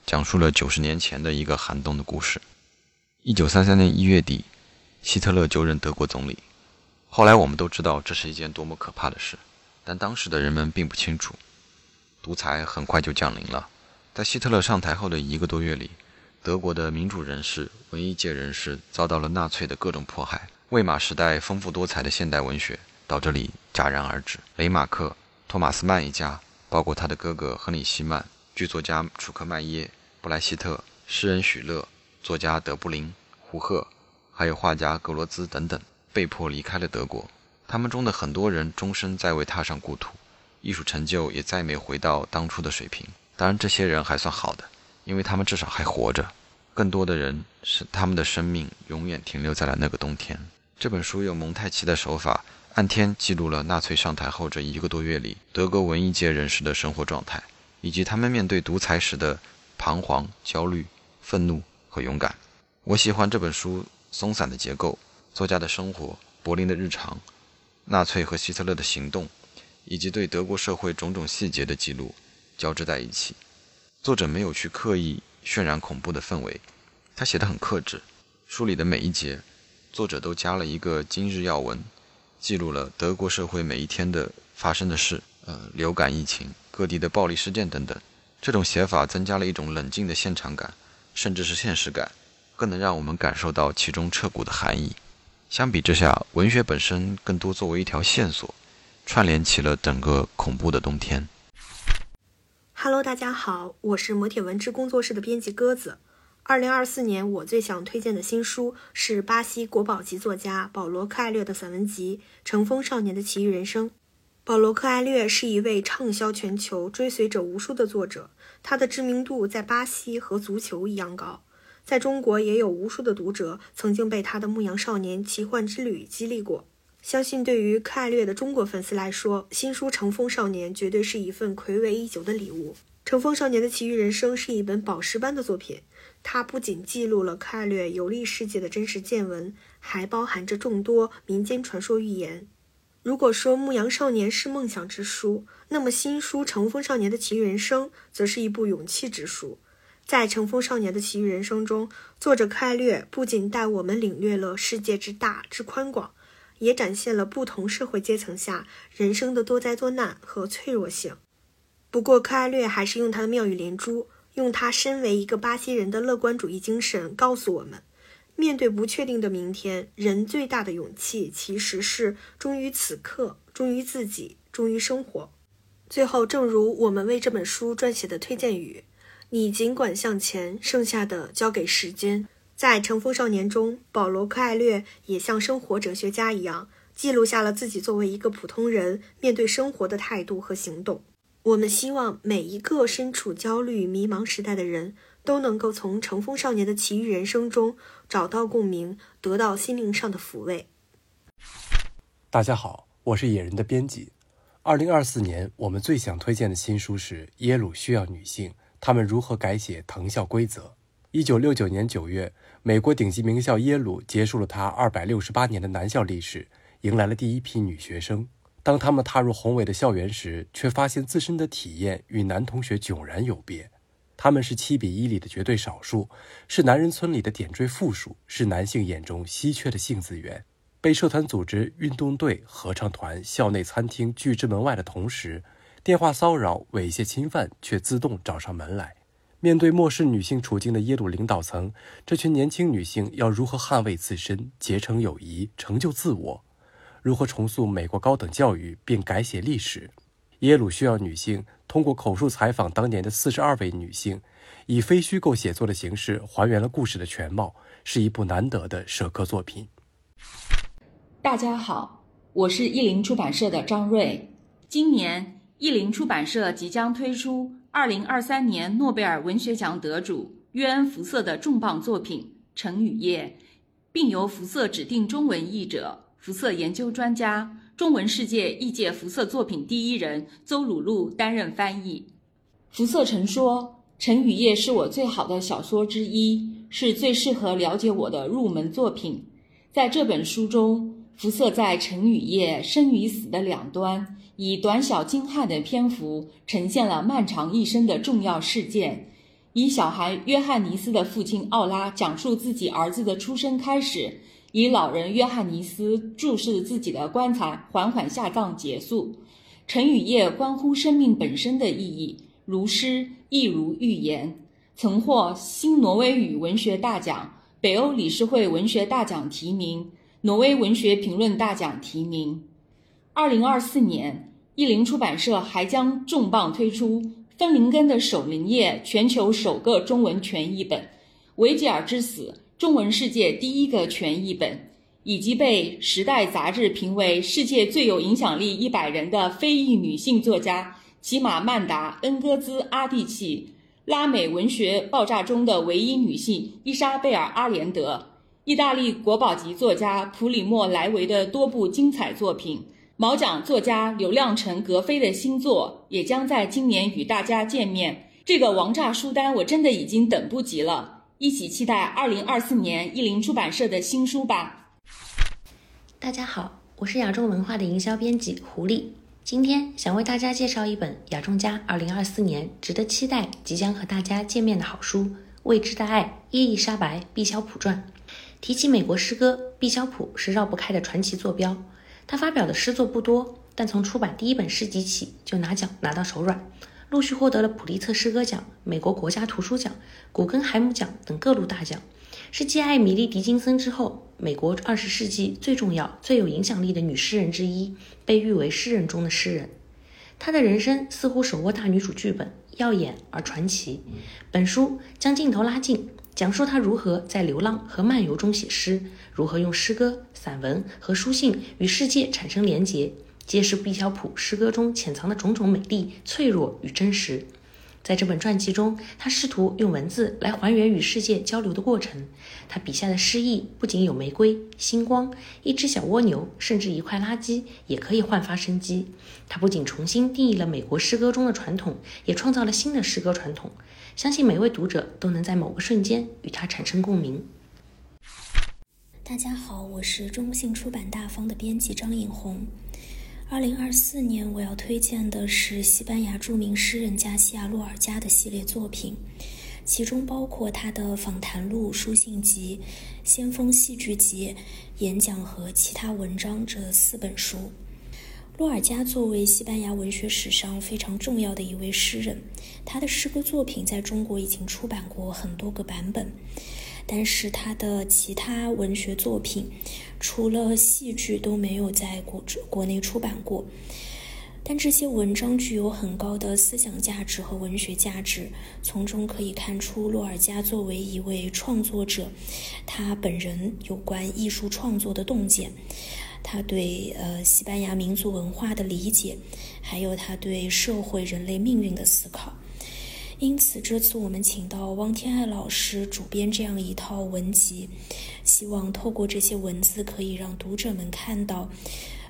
讲述了九十年前的一个寒冬的故事。一九三三年一月底，希特勒就任德国总理。后来我们都知道这是一件多么可怕的事，但当时的人们并不清楚。独裁很快就降临了，在希特勒上台后的一个多月里，德国的民主人士、文艺界人士遭到了纳粹的各种迫害。魏玛时代丰富多彩的现代文学到这里戛然而止。雷马克、托马斯曼一家，包括他的哥哥亨利·希曼、剧作家楚克迈耶、布莱希特、诗人许勒、作家德布林、胡赫，还有画家格罗兹等等。被迫离开了德国，他们中的很多人终身再未踏上故土，艺术成就也再没回到当初的水平。当然，这些人还算好的，因为他们至少还活着。更多的人是他们的生命永远停留在了那个冬天。这本书用蒙太奇的手法，按天记录了纳粹上台后这一个多月里德国文艺界人士的生活状态，以及他们面对独裁时的彷徨、焦虑、愤怒和勇敢。我喜欢这本书松散的结构。作家的生活、柏林的日常、纳粹和希特勒的行动，以及对德国社会种种细节的记录交织在一起。作者没有去刻意渲染恐怖的氛围，他写得很克制。书里的每一节，作者都加了一个今日要闻，记录了德国社会每一天的发生的事，呃，流感疫情、各地的暴力事件等等。这种写法增加了一种冷静的现场感，甚至是现实感，更能让我们感受到其中彻骨的含义。相比之下，文学本身更多作为一条线索，串联起了整个恐怖的冬天。
Hello，大家好，我是磨铁文之工作室的编辑鸽子。二零二四年我最想推荐的新书是巴西国宝级作家保罗·克艾略的散文集《乘风少年的奇遇人生》。保罗·克艾略是一位畅销全球、追随者无数的作者，他的知名度在巴西和足球一样高。在中国也有无数的读者曾经被他的《牧羊少年奇幻之旅》激励过。相信对于克艾略的中国粉丝来说，新书《乘风少年》绝对是一份暌违已久的礼物。《乘风少年的奇遇人生》是一本宝石般的作品，它不仅记录了克艾略游历世界的真实见闻，还包含着众多民间传说寓言。如果说《牧羊少年》是梦想之书，那么新书《乘风少年的奇遇人生》则是一部勇气之书。在《乘风少年的奇遇人生》中，作者克艾略不仅带我们领略了世界之大之宽广，也展现了不同社会阶层下人生的多灾多难和脆弱性。不过，克艾略还是用他的妙语连珠，用他身为一个巴西人的乐观主义精神，告诉我们：面对不确定的明天，人最大的勇气其实是忠于此刻，忠于自己，忠于生活。最后，正如我们为这本书撰写的推荐语。你尽管向前，剩下的交给时间。在《乘风少年》中，保罗·克艾略也像生活哲学家一样，记录下了自己作为一个普通人面对生活的态度和行动。我们希望每一个身处焦虑、迷茫时代的人都能够从《乘风少年的奇遇人生》中找到共鸣，得到心灵上的抚慰。
大家好，我是野人的编辑。二零二四年，我们最想推荐的新书是《耶鲁需要女性》。他们如何改写藤校规则？一九六九年九月，美国顶级名校耶鲁结束了它二百六十八年的男校历史，迎来了第一批女学生。当他们踏入宏伟的校园时，却发现自身的体验与男同学迥然有别。他们是七比一里的绝对少数，是男人村里的点缀附属，是男性眼中稀缺的性资源。被社团组织、运动队、合唱团、校内餐厅拒之门外的同时。电话骚扰、猥亵、侵犯却自动找上门来。面对漠视女性处境的耶鲁领导层，这群年轻女性要如何捍卫自身、结成友谊、成就自我？如何重塑美国高等教育并改写历史？耶鲁需要女性通过口述采访当年的四十二位女性，以非虚构写作的形式还原了故事的全貌，是一部难得的社科作品。
大家好，我是译林出版社的张瑞，今年。译林出版社即将推出二零二三年诺贝尔文学奖得主约恩·福瑟的重磅作品《成与叶》，并由福瑟指定中文译者、福瑟研究专家、中文世界译介福瑟作品第一人邹鲁路担任翻译。福瑟曾说：“《成与夜》是我最好的小说之一，是最适合了解我的入门作品。”在这本书中，福瑟在《成与夜》生与死的两端。以短小精悍的篇幅呈现了漫长一生的重要事件，以小孩约翰尼斯的父亲奥拉讲述自己儿子的出生开始，以老人约翰尼斯注视自己的棺材缓缓下葬结束。陈雨夜关乎生命本身的意义，如诗亦如寓言，曾获新挪威语文学大奖、北欧理事会文学大奖提名、挪威文学评论大奖提名。二零二四年，译林出版社还将重磅推出芬林根的《守灵夜》全球首个中文全译本，《维吉尔之死》中文世界第一个全译本。以及被《时代》杂志评为世界最有影响力一百人的非裔女性作家齐玛曼达·恩戈兹·阿蒂奇，拉美文学爆炸中的唯一女性伊莎贝尔·阿连德，意大利国宝级作家普里莫·莱维的多部精彩作品，毛奖作家刘亮程·格非的新作也将在今年与大家见面。这个王炸书单，我真的已经等不及了！一起期待二零二四年译林出版社的新书吧。
大家好，我是亚众文化的营销编辑胡丽，今天想为大家介绍一本亚众家2024年值得期待、即将和大家见面的好书《未知的爱：伊丽莎白·毕肖普传》。提起美国诗歌，毕肖普是绕不开的传奇坐标。他发表的诗作不多，但从出版第一本诗集起就拿奖拿到手软，陆续获得了普利策诗歌奖、美国国家图书奖、古根海姆奖等各路大奖。是继艾米丽·狄金森之后，美国二十世纪最重要、最有影响力的女诗人之一，被誉为诗人中的诗人。她的人生似乎手握大女主剧本，耀眼而传奇。本书将镜头拉近，讲述她如何在流浪和漫游中写诗，如何用诗歌、散文和书信与世界产生连结，揭示毕肖普诗歌中潜藏的种种美丽、脆弱与真实。在这本传记中，他试图用文字来还原与世界交流的过程。他笔下的诗意不仅有玫瑰、星光、一只小蜗牛，甚至一块垃圾也可以焕发生机。他不仅重新定义了美国诗歌中的传统，也创造了新的诗歌传统。相信每位读者都能在某个瞬间与他产生共鸣。
大家好，我是中信出版大方的编辑张颖红。二零二四年，我要推荐的是西班牙著名诗人加西亚·洛尔加的系列作品，其中包括他的访谈录、书信集、先锋戏剧集、演讲和其他文章这四本书。洛尔加作为西班牙文学史上非常重要的一位诗人，他的诗歌作品在中国已经出版过很多个版本。但是他的其他文学作品，除了戏剧都没有在国国内出版过。但这些文章具有很高的思想价值和文学价值，从中可以看出洛尔加作为一位创作者，他本人有关艺术创作的洞见，他对呃西班牙民族文化的理解，还有他对社会人类命运的思考。因此，这次我们请到汪天爱老师主编这样一套文集，希望透过这些文字，可以让读者们看到，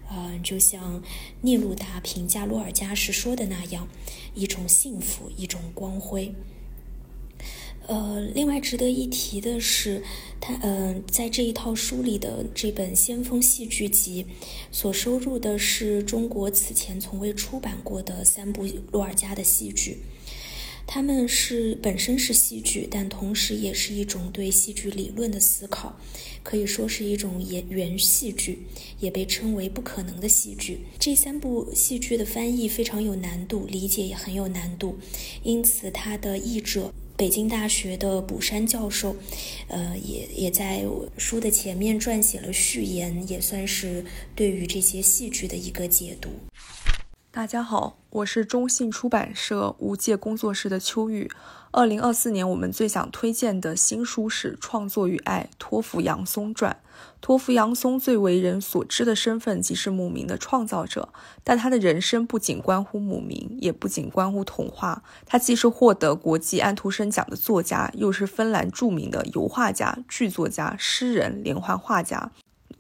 呃，就像聂鲁达评价洛尔加时说的那样，一种幸福，一种光辉。呃，另外值得一提的是，他呃，在这一套书里的这本先锋戏剧集，所收录的是中国此前从未出版过的三部洛尔加的戏剧。他们是本身是戏剧，但同时也是一种对戏剧理论的思考，可以说是一种演原戏剧，也被称为不可能的戏剧。这三部戏剧的翻译非常有难度，理解也很有难度，因此他的译者北京大学的卜山教授，呃，也也在书的前面撰写了序言，也算是对于这些戏剧的一个解读。
大家好，我是中信出版社无界工作室的秋雨。二零二四年，我们最想推荐的新书是《创作与爱：托福杨松传》。托福杨松最为人所知的身份即是姆明的创造者，但他的人生不仅关乎姆明，也不仅关乎童话。他既是获得国际安徒生奖的作家，又是芬兰著名的油画家、剧作家、诗人、连环画家。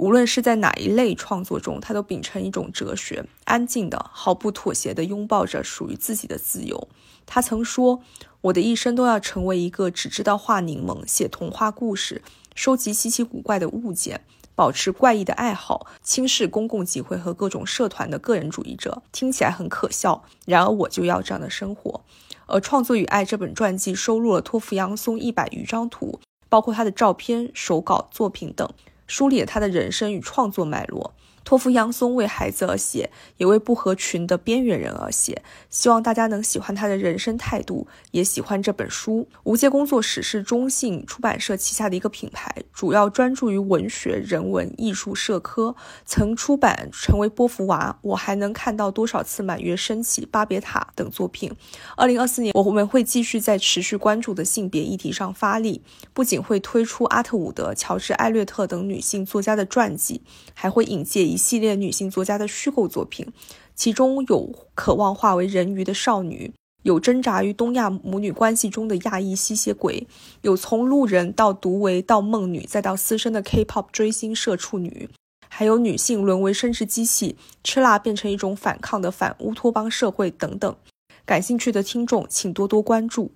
无论是在哪一类创作中，他都秉承一种哲学，安静的、毫不妥协地拥抱着属于自己的自由。他曾说：“我的一生都要成为一个只知道画柠檬、写童话故事、收集稀奇古怪的物件、保持怪异的爱好、轻视公共集会和各种社团的个人主义者。”听起来很可笑，然而我就要这样的生活。而《创作与爱》这本传记收录了托福杨松一百余张图，包括他的照片、手稿、作品等。梳理了他的人生与创作脉络。托付杨松为孩子而写，也为不合群的边缘人而写。希望大家能喜欢他的人生态度，也喜欢这本书。无界工作室是中信出版社旗下的一个品牌，主要专注于文学、人文、艺术、社科。曾出版《成为波伏娃》，我还能看到多少次满月升起、巴别塔等作品。二零二四年，我们会继续在持续关注的性别议题上发力，不仅会推出阿特伍德、乔治·艾略特等女性作家的传记，还会引介。一系列女性作家的虚构作品，其中有渴望化为人鱼的少女，有挣扎于东亚母女关系中的亚裔吸血鬼，有从路人到独唯到梦女再到私生的 K-pop 追星社畜女，还有女性沦为生殖机器，吃辣变成一种反抗的反乌托邦社会等等。感兴趣的听众请多多关注。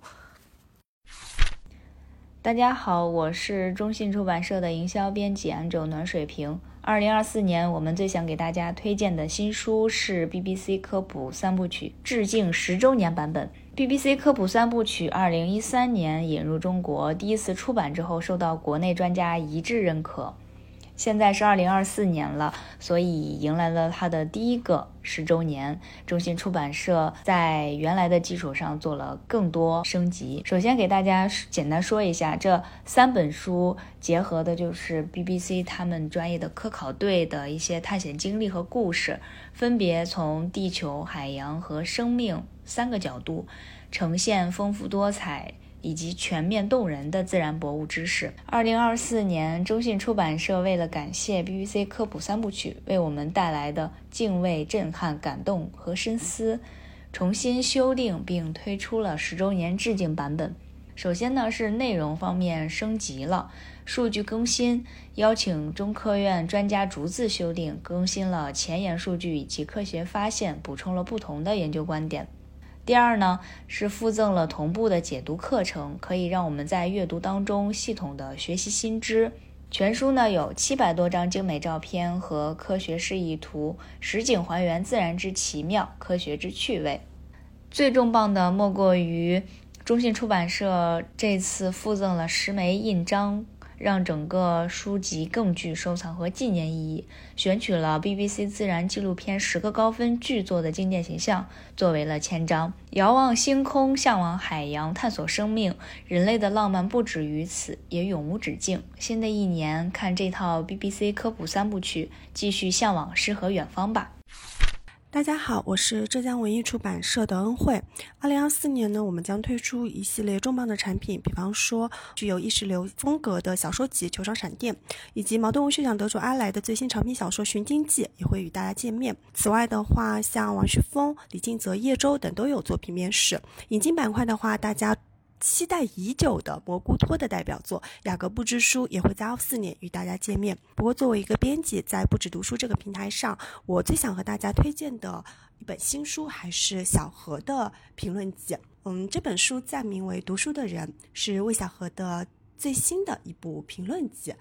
大家好，我是中信出版社的营销编辑安周暖水瓶。二零二四年，我们最想给大家推荐的新书是 BBC 科普三部曲致敬十周年版本。BBC 科普三部曲二零一三年引入中国，第一次出版之后受到国内专家一致认可。现在是二零二四年了，所以迎来了它的第一个十周年。中信出版社在原来的基础上做了更多升级。首先给大家简单说一下，这三本书结合的就是 BBC 他们专业的科考队的一些探险经历和故事，分别从地球、海洋和生命三个角度呈现丰富多彩。以及全面动人的自然博物知识。二零二四年，中信出版社为了感谢 BBC 科普三部曲为我们带来的敬畏、震撼、感动和深思，重新修订并推出了十周年致敬版本。首先呢，是内容方面升级了，数据更新，邀请中科院专家逐字修订，更新了前沿数据以及科学发现，补充了不同的研究观点。第二呢，是附赠了同步的解读课程，可以让我们在阅读当中系统的学习新知。全书呢有七百多张精美照片和科学示意图，实景还原自然之奇妙，科学之趣味。最重磅的莫过于中信出版社这次附赠了十枚印章。让整个书籍更具收藏和纪念意义。选取了 BBC 自然纪录片十个高分巨作的经典形象作为了签章。遥望星空，向往海洋，探索生命，人类的浪漫不止于此，也永无止境。新的一年，看这套 BBC 科普三部曲，继续向往诗和远方吧。
大家好，我是浙江文艺出版社的恩惠。二零二四年呢，我们将推出一系列重磅的产品，比方说具有意识流风格的小说集《球场闪电》，以及茅盾文学奖得主阿来的最新长篇小说《寻经记》也会与大家见面。此外的话，像王旭峰、李敬泽、叶舟等都有作品面世。引进板块的话，大家。期待已久的蘑菇托的代表作《雅各布之书》也会在二四年与大家见面。不过，作为一个编辑，在不止读书这个平台上，我最想和大家推荐的一本新书还是小何的评论集。嗯，这本书暂名为《读书的人》，是魏小何的最新的一部评论集。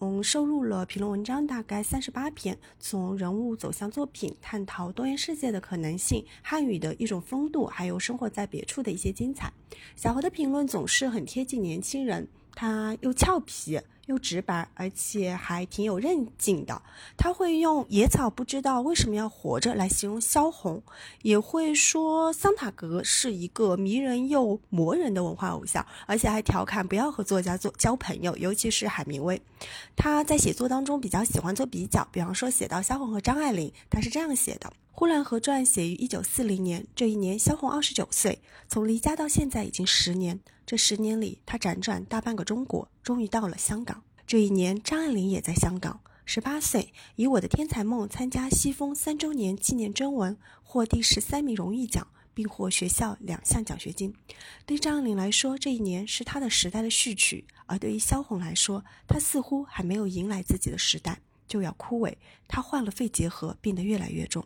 嗯，收录了评论文章大概三十八篇，从人物走向作品，探讨多元世界的可能性，汉语的一种风度，还有生活在别处的一些精彩。小何的评论总是很贴近年轻人，他又俏皮。又直白，而且还挺有韧劲的。他会用“野草不知道为什么要活着”来形容萧红，也会说桑塔格是一个迷人又磨人的文化偶像，而且还调侃不要和作家做交朋友，尤其是海明威。他在写作当中比较喜欢做比较，比方说写到萧红和张爱玲，他是这样写的：《呼兰河传》写于一九四零年，这一年萧红二十九岁，从离家到现在已经十年。这十年里，他辗转大半个中国，终于到了香港。这一年，张爱玲也在香港，十八岁，以《我的天才梦》参加西风三周年纪念征文，获第十三名荣誉奖，并获学校两项奖学金。对张爱玲来说，这一年是她的时代的序曲；而对于萧红来说，她似乎还没有迎来自己的时代，就要枯萎。她患了肺结核，病得越来越重。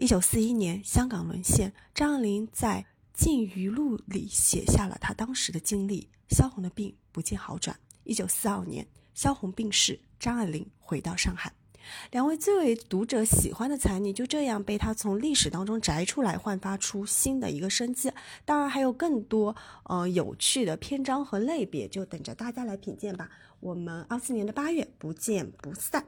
一九四一年，香港沦陷，张爱玲在。《禁余录》里写下了她当时的经历。萧红的病不见好转。一九四二年，萧红病逝，张爱玲回到上海。两位最为读者喜欢的才女就这样被她从历史当中摘出来，焕发出新的一个生机。当然还有更多呃有趣的篇章和类别，就等着大家来品鉴吧。我们二四年的八月不见不散。